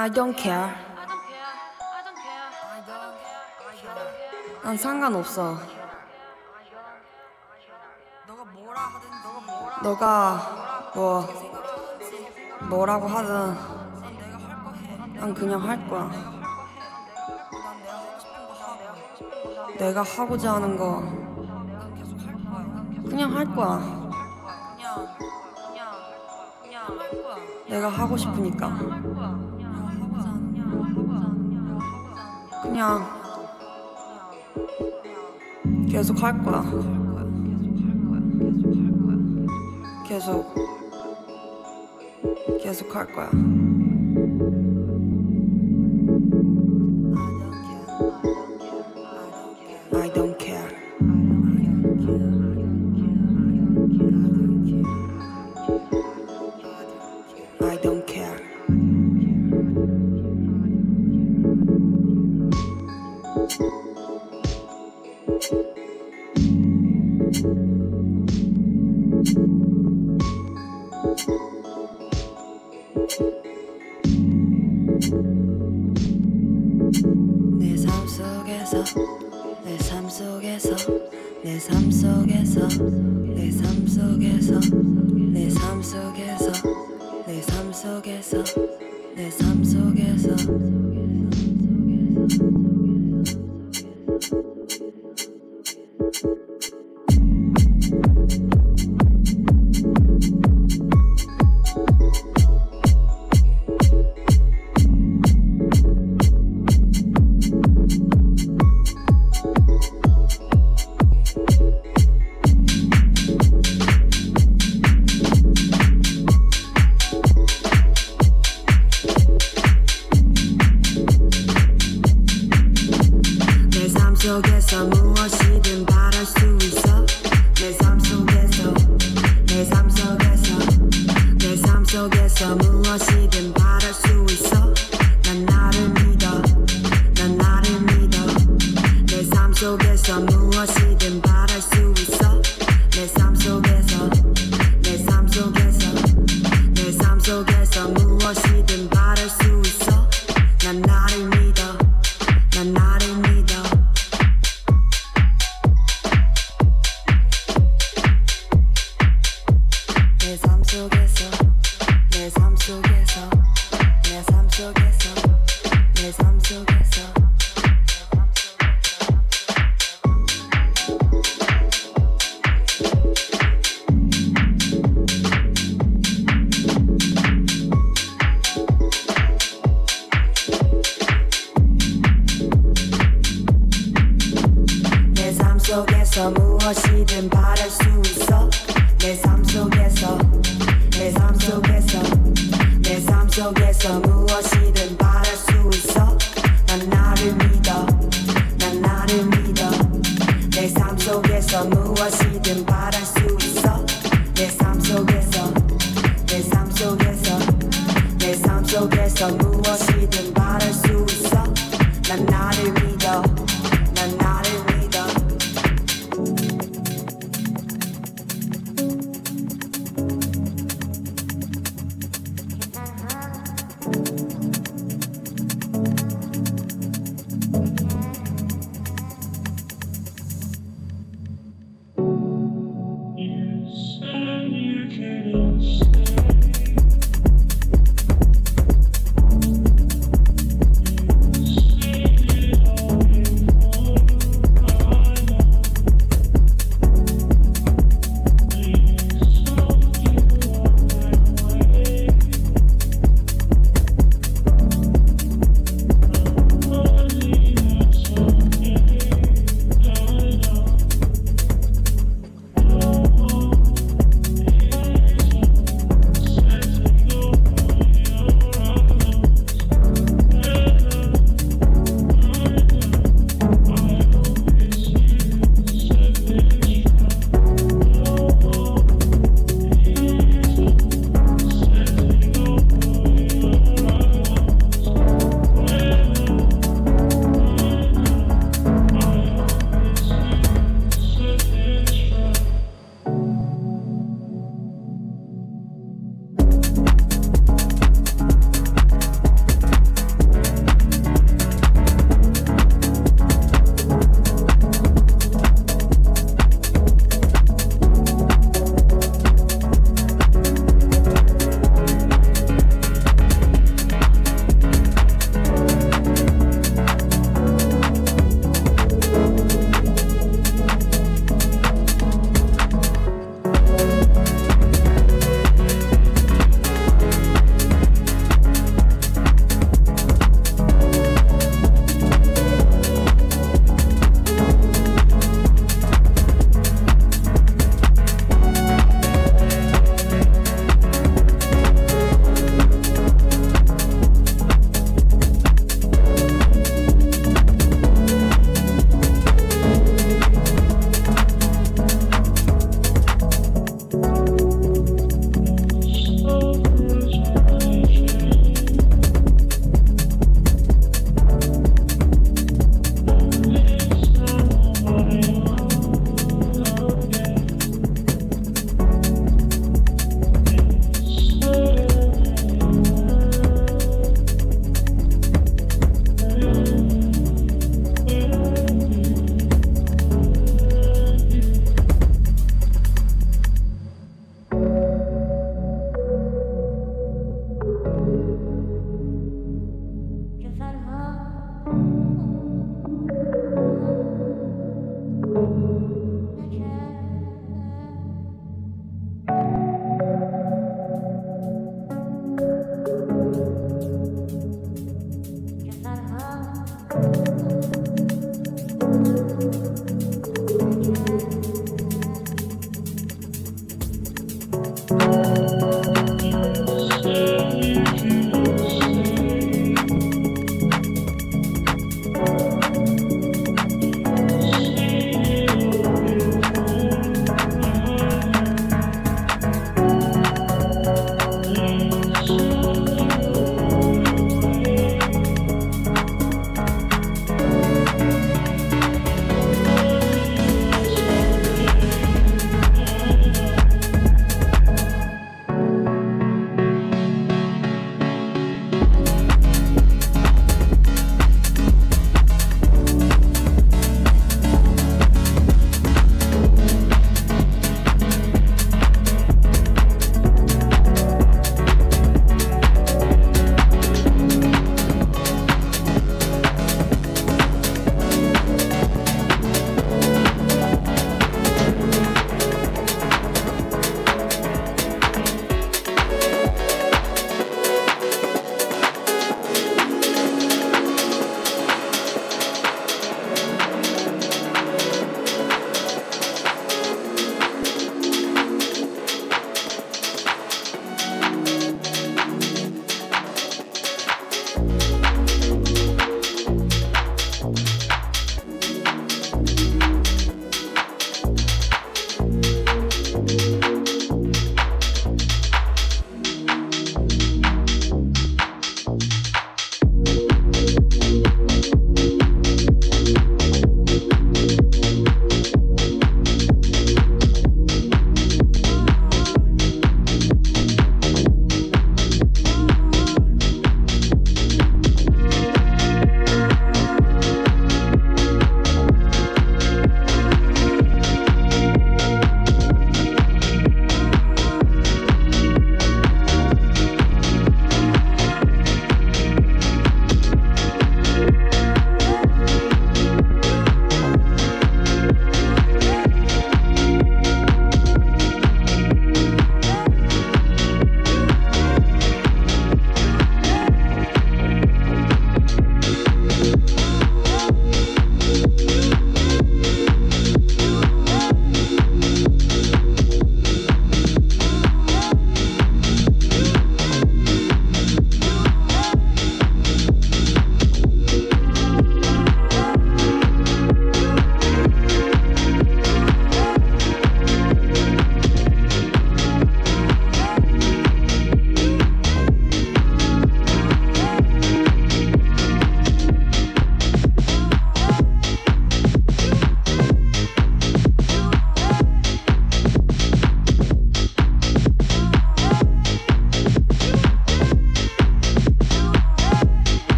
I don't care. 난 상관없어. 너가 뭐 뭐라고 하든 난 그냥 할 거야. 내가 하고자 하는 거 그냥 할 거야. 내가 하고 싶으니까. 그냥 계속 할 거야. 계속 계속 할 거야.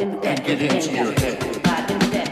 And get into your head.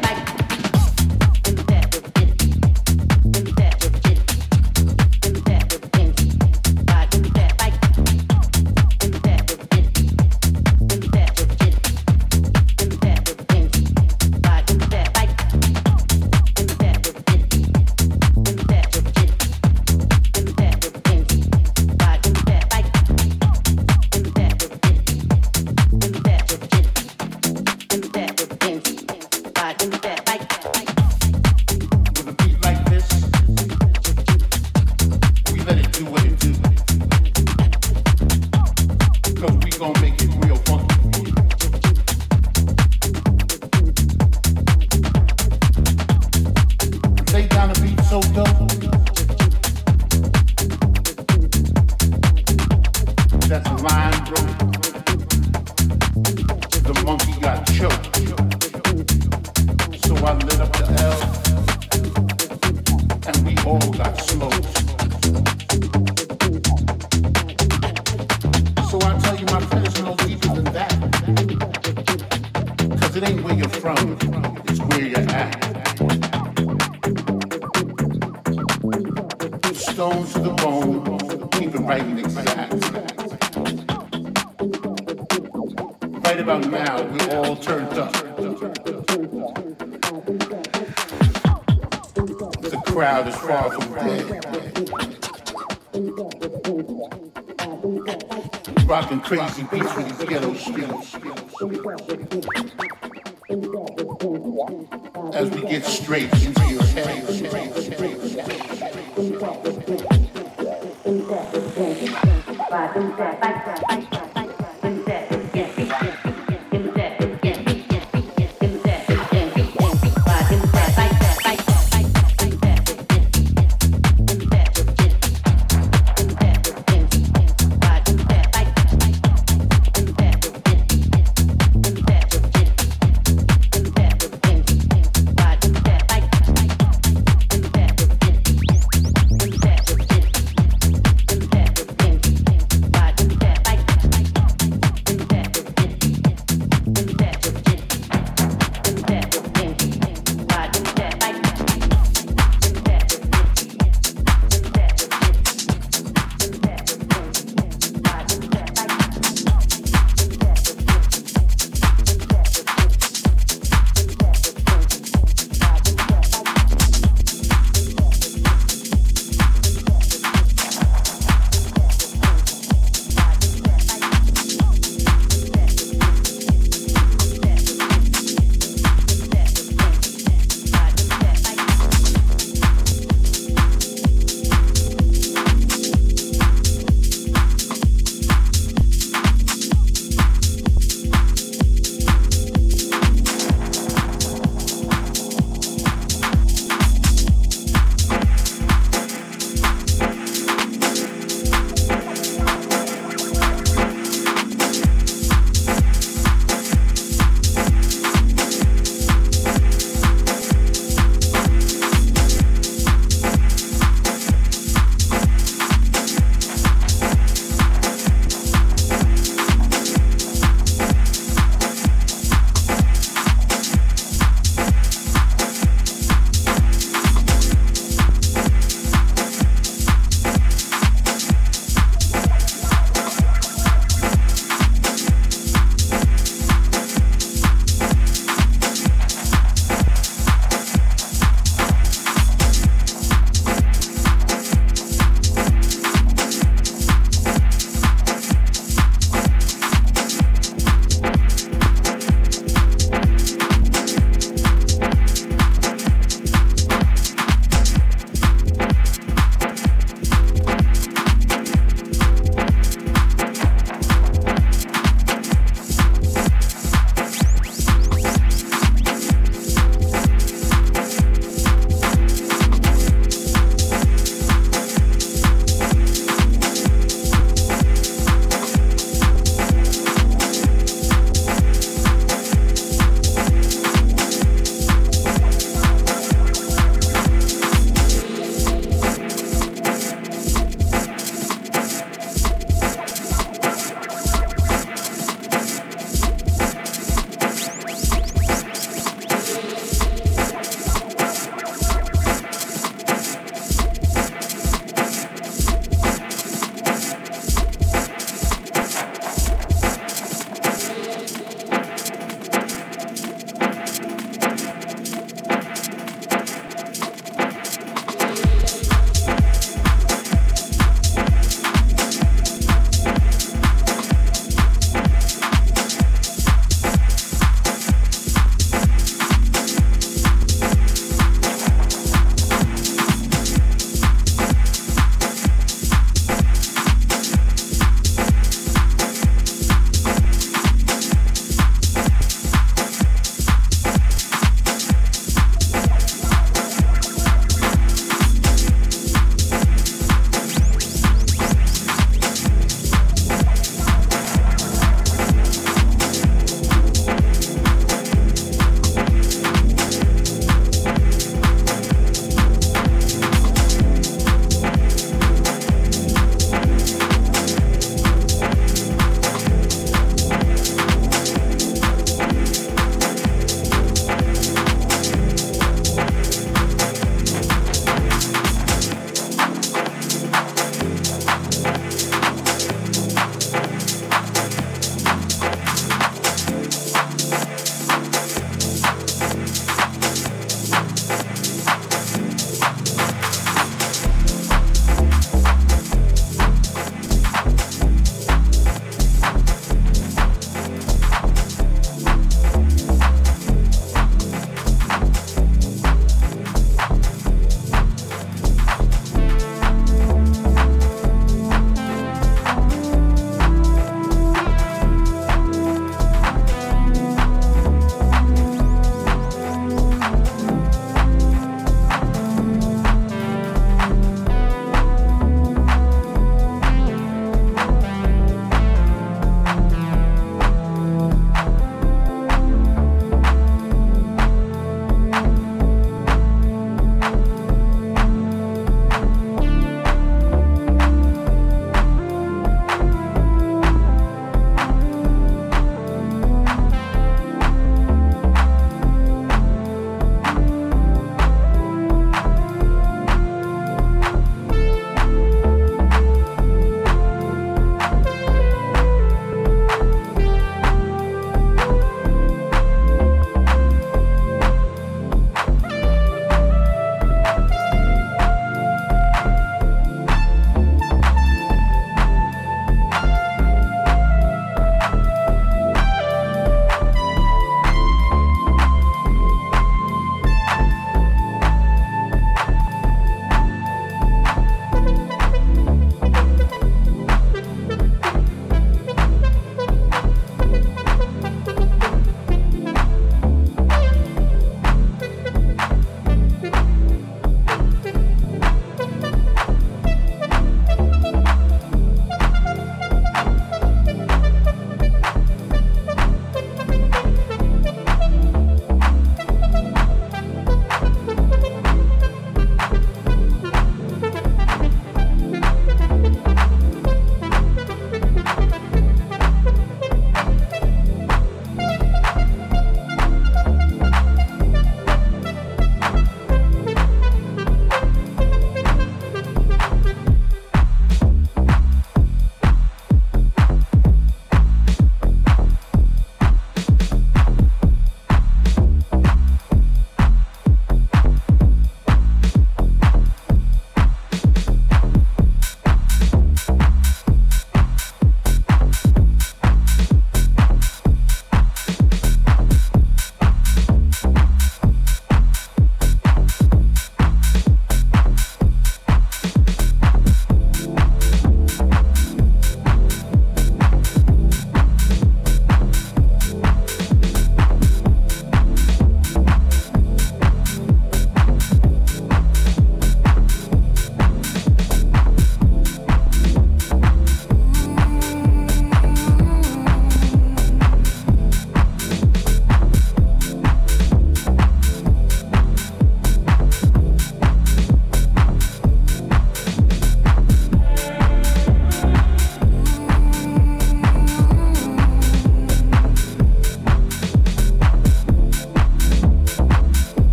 đừng trẻ đừng trẻ đừng trẻ và đừng trẻ tay trẻ tay trẻ